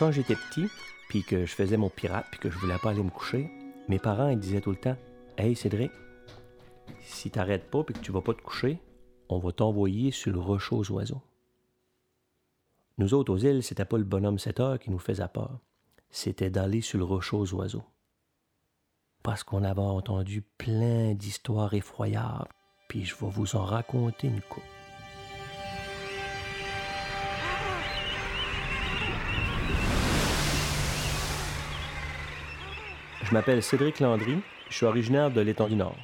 Quand j'étais petit, puis que je faisais mon pirate, puis que je voulais pas aller me coucher, mes parents disaient tout le temps Hey Cédric, si t'arrêtes pas puis que tu vas pas te coucher, on va t'envoyer sur le rocher aux oiseaux. Nous autres aux îles, c'était pas le bonhomme 7 heures qui nous faisait peur, c'était d'aller sur le rocher aux oiseaux. Parce qu'on avait entendu plein d'histoires effroyables, puis je vais vous en raconter une coupe. Je m'appelle Cédric Landry, je suis originaire de l'étang du Nord.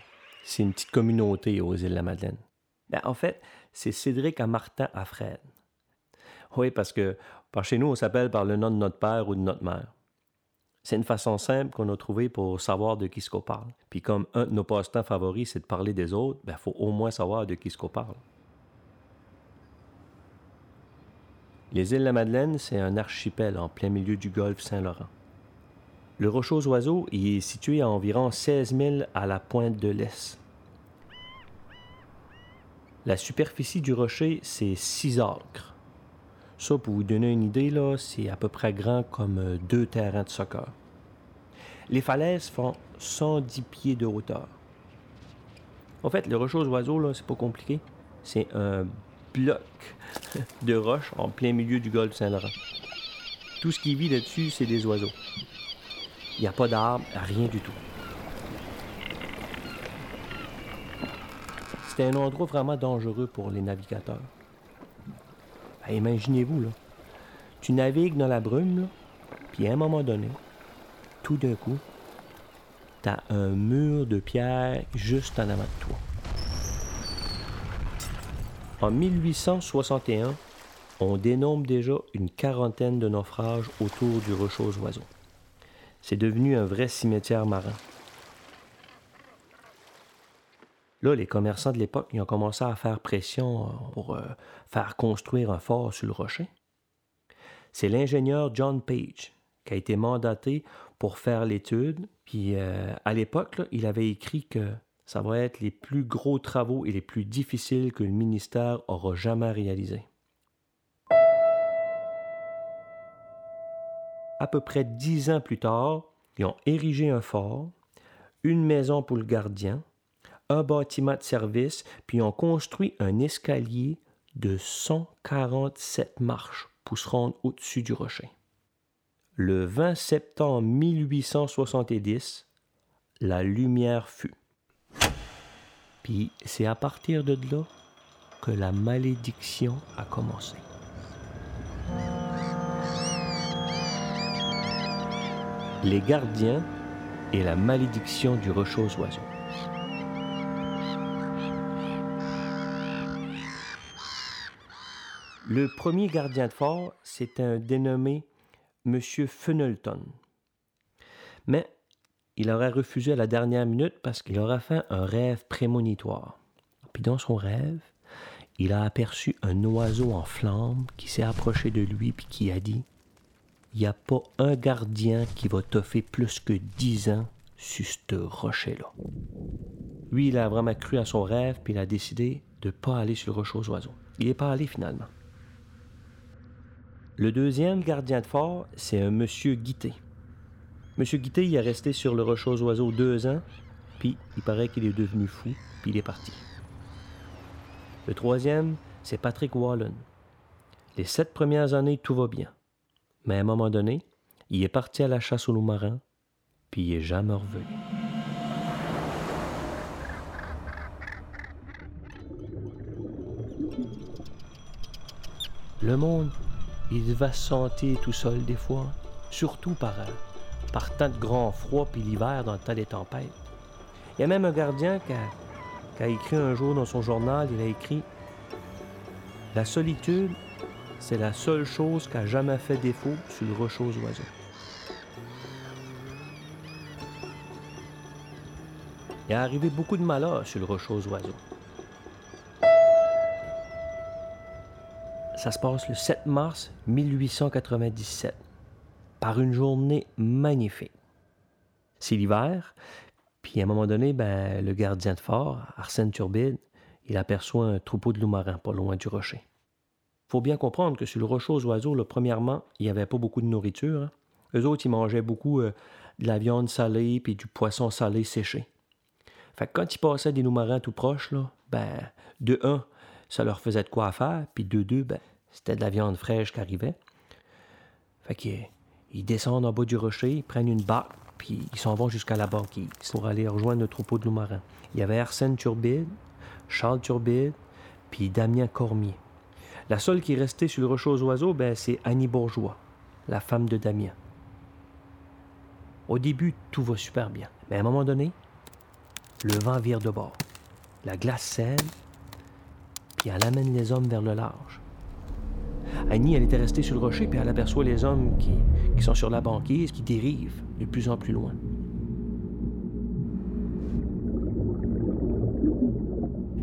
C'est une petite communauté aux îles de la Madeleine. Ben, en fait, c'est Cédric à Martin à Fred. Oui, parce que par chez nous, on s'appelle par le nom de notre père ou de notre mère. C'est une façon simple qu'on a trouvée pour savoir de qui ce qu'on parle. Puis comme un de nos passe-temps favoris, c'est de parler des autres, il ben, faut au moins savoir de qui ce qu'on parle. Les îles de la Madeleine, c'est un archipel en plein milieu du golfe Saint-Laurent. Le Rocheux Oiseaux est situé à environ 16 000 à la pointe de l'Est. La superficie du rocher, c'est 6 acres. Ça, pour vous donner une idée, là, c'est à peu près grand comme euh, deux terrains de soccer. Les falaises font 110 pieds de hauteur. En fait, le rocher aux oiseaux, c'est pas compliqué. C'est un bloc de roche en plein milieu du golfe Saint-Laurent. Tout ce qui vit là-dessus, c'est des oiseaux. Il n'y a pas d'arbres, rien du tout. C'était un endroit vraiment dangereux pour les navigateurs. Ben, imaginez-vous, là. Tu navigues dans la brume, puis à un moment donné, tout d'un coup, tu as un mur de pierre juste en avant de toi. En 1861, on dénombre déjà une quarantaine de naufrages autour du rocher aux oiseaux. C'est devenu un vrai cimetière marin. Là, les commerçants de l'époque ont commencé à faire pression euh, pour euh, faire construire un fort sur le rocher. C'est l'ingénieur John Page qui a été mandaté pour faire l'étude. Puis euh, à l'époque, il avait écrit que ça va être les plus gros travaux et les plus difficiles que le ministère aura jamais réalisés. À peu près dix ans plus tard, ils ont érigé un fort, une maison pour le gardien, un bâtiment de service, puis ont construit un escalier de 147 marches pour se rendre au-dessus du rocher. Le 20 septembre 1870, la lumière fut. Puis c'est à partir de là que la malédiction a commencé. Les gardiens et la malédiction du rocher aux oiseaux. Le premier gardien de fort, c'est un dénommé M. Fenelton. Mais il aurait refusé à la dernière minute parce qu'il aurait fait un rêve prémonitoire. Puis dans son rêve, il a aperçu un oiseau en flammes qui s'est approché de lui puis qui a dit il n'y a pas un gardien qui va toffer plus que dix ans sur ce rocher-là. Lui, il a vraiment cru à son rêve, puis il a décidé de ne pas aller sur le rocher aux oiseaux. Il n'est pas allé finalement. Le deuxième gardien de fort, c'est un monsieur Guité. Monsieur Guité, il est resté sur le rocher aux oiseaux deux ans, puis il paraît qu'il est devenu fou, puis il est parti. Le troisième, c'est Patrick Wallen. Les sept premières années, tout va bien. Mais à un moment donné, il est parti à la chasse aux loups marins, puis il est jamais revenu. Le monde, il va se sentir tout seul des fois, surtout par, par tant de grand froid puis l'hiver dans le temps des tempêtes. Il y a même un gardien qui a écrit un jour dans son journal, il a écrit La solitude c'est la seule chose qui a jamais fait défaut sur le rocher aux oiseaux. Il est arrivé beaucoup de malheurs sur le rocher aux oiseaux. Ça se passe le 7 mars 1897, par une journée magnifique. C'est l'hiver, puis à un moment donné, ben, le gardien de fort, Arsène Turbide, il aperçoit un troupeau de loups marins pas loin du rocher. Faut bien comprendre que sur le rocher aux oiseaux, premièrement, il n'y avait pas beaucoup de nourriture. Hein. Eux autres, ils mangeaient beaucoup euh, de la viande salée puis du poisson salé séché. Fait quand ils passaient des loups tout proches, là, ben, de un, ça leur faisait de quoi faire, puis de deux, ben, c'était de la viande fraîche qui arrivait. Fait qu'ils descendent en bas du rocher, ils prennent une barque, puis ils s'en vont jusqu'à la banquise pour aller rejoindre le troupeau de loups Il y avait Arsène Turbide, Charles Turbide, puis Damien Cormier. La seule qui est restée sur le rocher aux oiseaux, ben, c'est Annie Bourgeois, la femme de Damien. Au début, tout va super bien. Mais à un moment donné, le vent vire de bord. La glace cède, puis elle amène les hommes vers le large. Annie, elle était restée sur le rocher, puis elle aperçoit les hommes qui sont sur la banquise, qui dérivent de plus en plus loin.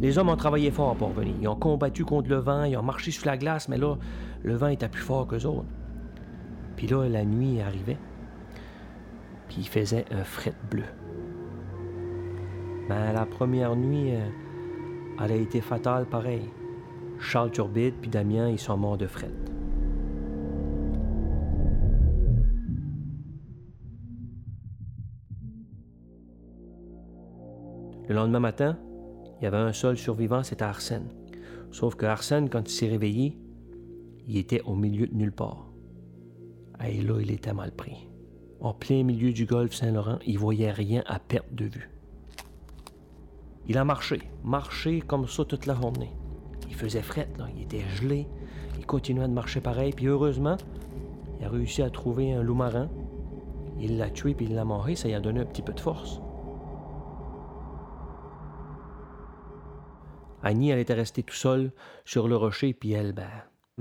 Les hommes ont travaillé fort pour venir. Ils ont combattu contre le vent, ils ont marché sur la glace, mais là, le vent était plus fort qu'eux autres. Puis là, la nuit arrivait. Puis il faisait un fret bleu. Ben, la première nuit, euh, elle a été fatale pareil. Charles Turbide puis Damien, ils sont morts de fret. Le lendemain matin, il y avait un seul survivant, c'était Arsène. Sauf que Arsène, quand il s'est réveillé, il était au milieu de nulle part. Et là, il était mal pris. En plein milieu du golfe Saint-Laurent, il voyait rien à perte de vue. Il a marché, marché comme ça toute la journée. Il faisait fret, il était gelé. Il continuait de marcher pareil, puis heureusement, il a réussi à trouver un loup marin. Il l'a tué, puis il l'a mangé, ça lui a donné un petit peu de force. Annie, elle était restée tout seule sur le rocher, puis elle, ben,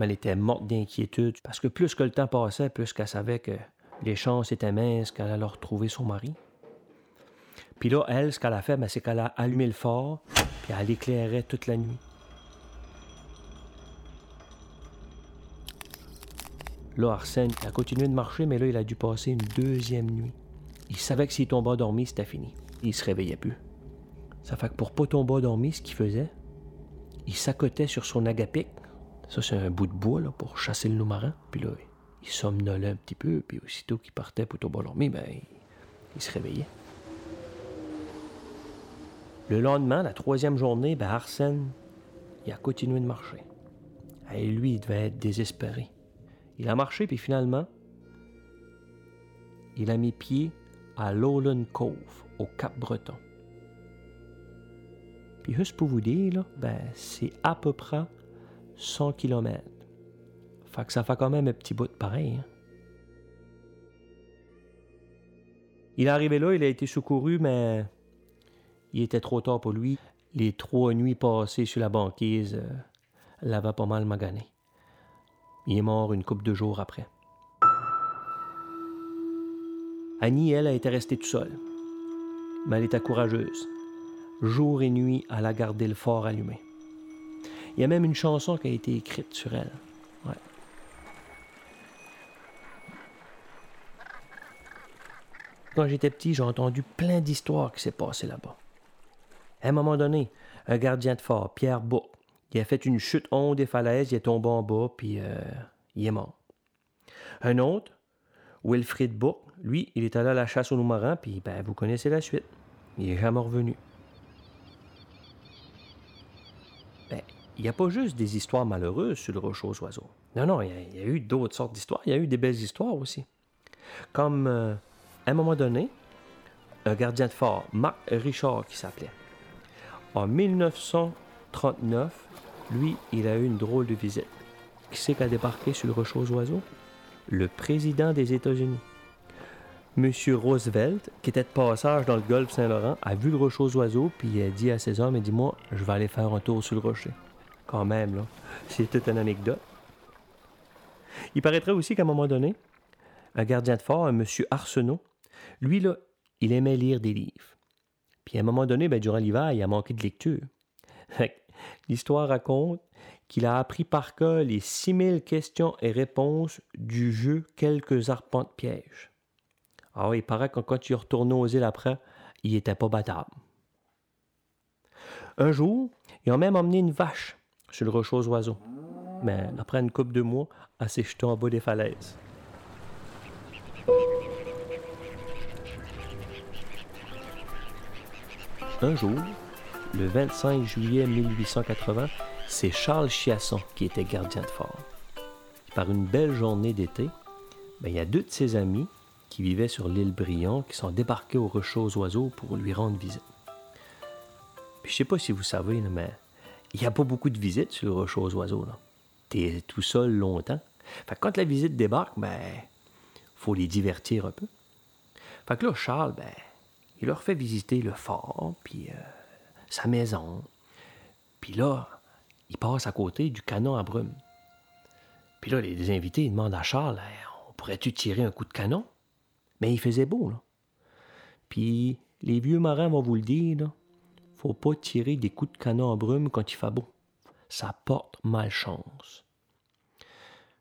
elle était morte d'inquiétude, parce que plus que le temps passait, plus qu'elle savait que les chances étaient minces qu'elle allait retrouver son mari. Puis là, elle, ce qu'elle a fait, ben, c'est qu'elle a allumé le phare, puis elle éclairait toute la nuit. Là, Arsène a continué de marcher, mais là, il a dû passer une deuxième nuit. Il savait que s'il tombait endormi, c'était fini. Il se réveillait plus. Ça fait que pour pas tomber endormi, ce qu'il faisait, il s'accotait sur son agapic. Ça, c'est un bout de bois pour chasser le loup marin. Puis là, il somnolait un petit peu, puis aussitôt qu'il partait pour endormi, ben, il se réveillait. Le lendemain, la troisième journée, ben Arsène, il a continué de marcher. Et lui, il devait être désespéré. Il a marché, puis finalement, il a mis pied à Lowland Cove, au Cap-Breton. Puis juste pour vous dire, ben, c'est à peu près 100 km. Fait que ça fait quand même un petit bout de pareil. Hein. Il est arrivé là, il a été secouru, mais il était trop tard pour lui. Les trois nuits passées sur la banquise euh, l'avaient pas mal magané. Il est mort une couple de jours après. Annie, elle, a été restée toute seule. Mais elle était courageuse. Jour et nuit, elle a gardé le fort allumé. Il y a même une chanson qui a été écrite sur elle. Quand j'étais petit, j'ai entendu plein d'histoires qui s'est passées là-bas. À un moment donné, un gardien de fort, Pierre Bourg, il a fait une chute en haut des falaises, il est tombé en bas, puis euh, il est mort. Un autre, Wilfrid Bourg, lui, il est allé à la chasse aux loups marins, puis ben, vous connaissez la suite. Il est jamais revenu. Ben, il n'y a pas juste des histoires malheureuses sur le rocher aux oiseaux. Non, non, il y, a, eu d'autres sortes d'histoires. Il y a eu des belles histoires aussi. Comme, euh, à un moment donné, un gardien de fort, Marc Richard, qui s'appelait, en 1939, lui, il a eu une drôle de visite. Qui c'est qui a débarqué sur le rocher aux oiseaux? Le président des États-Unis. Monsieur Roosevelt, qui était de passage dans le golfe Saint-Laurent, a vu le rocher aux oiseaux, puis il a dit à ses hommes, il dit, moi, je vais aller faire un tour sur le rocher. Quand même, là. Toute une anecdote. Il paraîtrait aussi qu'à un moment donné, un gardien de fort, un monsieur Arsenault, lui, là, il aimait lire des livres. Puis à un moment donné, ben, durant l'hiver, il a manqué de lecture. L'histoire raconte qu'il a appris par cœur les 6000 questions et réponses du jeu Quelques arpents de piège. Ah il paraît que quand il est aux îles après, il n'était pas battable. Un jour, ils ont même emmené une vache sur le rocher aux oiseaux. mais après une couple de mois, s'est jetée en bas des falaises. Un jour, le 25 juillet 1880, c'est Charles Chiasson qui était gardien de fort. Par une belle journée d'été, ben, il y a deux de ses amis qui vivaient sur l'île Briand qui sont débarqués au Rocher aux Oiseaux pour lui rendre visite. Puis je sais pas si vous savez, mais il n'y a pas beaucoup de visites sur le Rocher aux Oiseaux. Tu es tout seul longtemps. Fait quand la visite débarque, ben, faut les divertir un peu. Fait que là, Charles, ben, il leur fait visiter le fort, puis euh, sa maison. Puis là, il passe à côté du canon à brume. Puis là, les invités demandent à Charles On pourrait-tu tirer un coup de canon Mais il faisait beau, là. Puis les vieux marins vont vous le dire faut pas tirer des coups de canon en brume quand il fait beau. Ça porte malchance.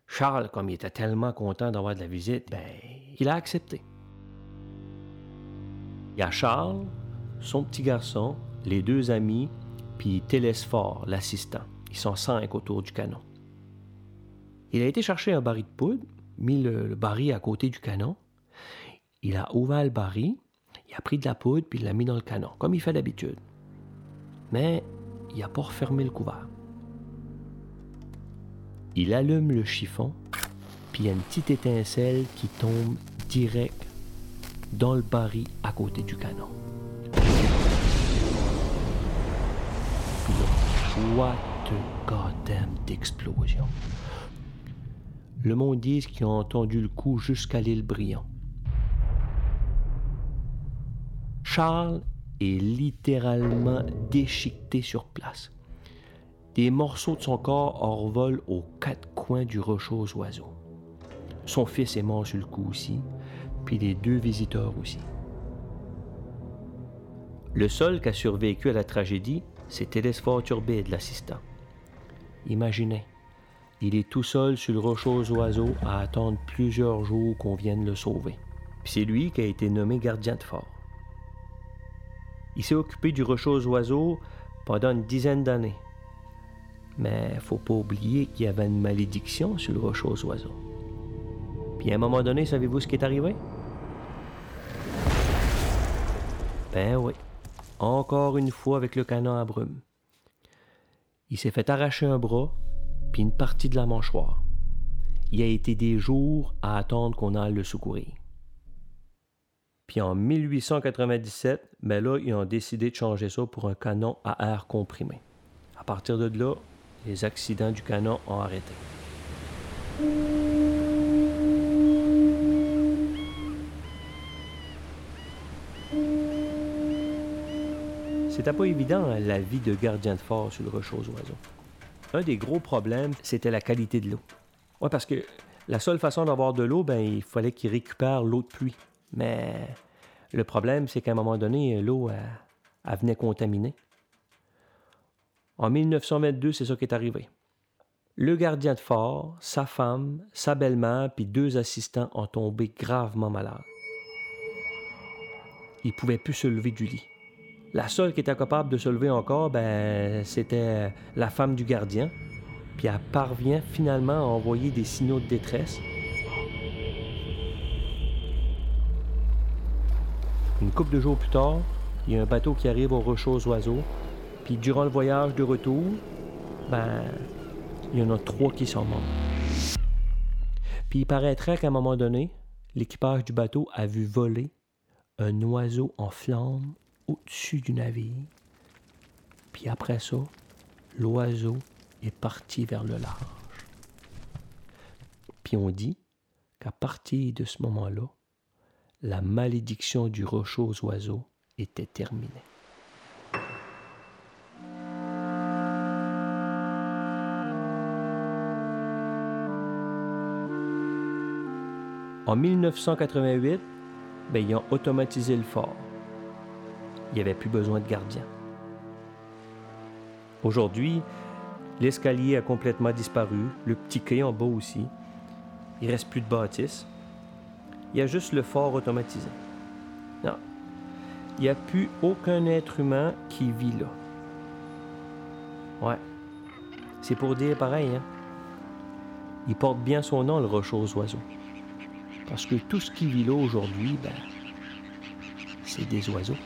Charles, comme il était tellement content d'avoir de la visite, ben, il a accepté. Il y a Charles, son petit garçon, les deux amis, puis Télésphore, l'assistant. Ils sont cinq autour du canon. Il a été chercher un baril de poudre, mis le, baril à côté du canon. Il a ouvert le baril, il a pris de la poudre, puis il l'a mis dans le canon, comme il fait d'habitude. Mais il n'a pas refermé le couvert. Il allume le chiffon, puis il y a une petite étincelle qui tombe direct dans le baril à côté du canon. what d'explosion. Le monde dit qu'ils ont entendu le coup jusqu'à l'île Briand. Charles est littéralement déchiqueté sur place. Des morceaux de son corps envolent aux quatre coins du rocher aux oiseaux. Son fils est mort sur le coup aussi, puis les deux visiteurs aussi. Le seul qui a survécu à la tragédie, c'est Télésphore Turbide, l'assistant. Imaginez, il est tout seul sur le rocher aux oiseaux à attendre plusieurs jours qu'on vienne le sauver. C'est lui qui a été nommé gardien de fort. Il s'est occupé du rocher aux oiseaux pendant une dizaine d'années. Mais faut pas oublier qu'il y avait une malédiction sur le rocher aux oiseaux. Puis à un moment donné, savez-vous ce qui est arrivé? Ben oui, encore une fois avec le canon à brume. Il s'est fait arracher un bras, puis une partie de la mâchoire. Il a été des jours à attendre qu'on aille le secourir. Puis en 1897, ben là, ils ont décidé de changer ça pour un canon à air comprimé. À partir de là, les accidents du canon ont arrêté. C'était pas évident hein, la vie de gardien de fort sur le rocher aux oiseaux. Un des gros problèmes, c'était la qualité de l'eau. Oui, parce que la seule façon d'avoir de l'eau, ben, il fallait qu'il récupère l'eau de pluie. Mais le problème, c'est qu'à un moment donné, l'eau, elle, venait contaminer. En 1922, c'est ça qui est arrivé. Le gardien de fort, sa femme, sa belle-mère, puis deux assistants ont tombé gravement malades. Ils ne pouvaient plus se lever du lit. La seule qui était capable de se lever encore, ben, c'était la femme du gardien. Puis elle parvient finalement à envoyer des signaux de détresse. Une couple de jours plus tard, il y a un bateau qui arrive au rocher aux oiseaux. Puis durant le voyage de retour, ben, il y en a trois qui sont morts. Puis il paraîtrait qu'à un moment donné, l'équipage du bateau a vu voler un oiseau en flammes au-dessus du navire. Puis après ça, l'oiseau est parti vers le large. Puis on dit qu'à partir de ce moment-là, la malédiction du rocher aux oiseaux était terminée. En 1988, ben, ils ont automatisé le fort il n'y avait plus besoin de gardien. Aujourd'hui, l'escalier a complètement disparu, le petit quai en bas aussi. Il reste plus de bâtisse. Il y a juste le fort automatisé. Non. Il n'y a plus aucun être humain qui vit là. Ouais. C'est pour dire pareil, hein? il porte bien son nom, le rocher aux oiseaux. Parce que tout ce qui vit là aujourd'hui, ben, c'est des oiseaux.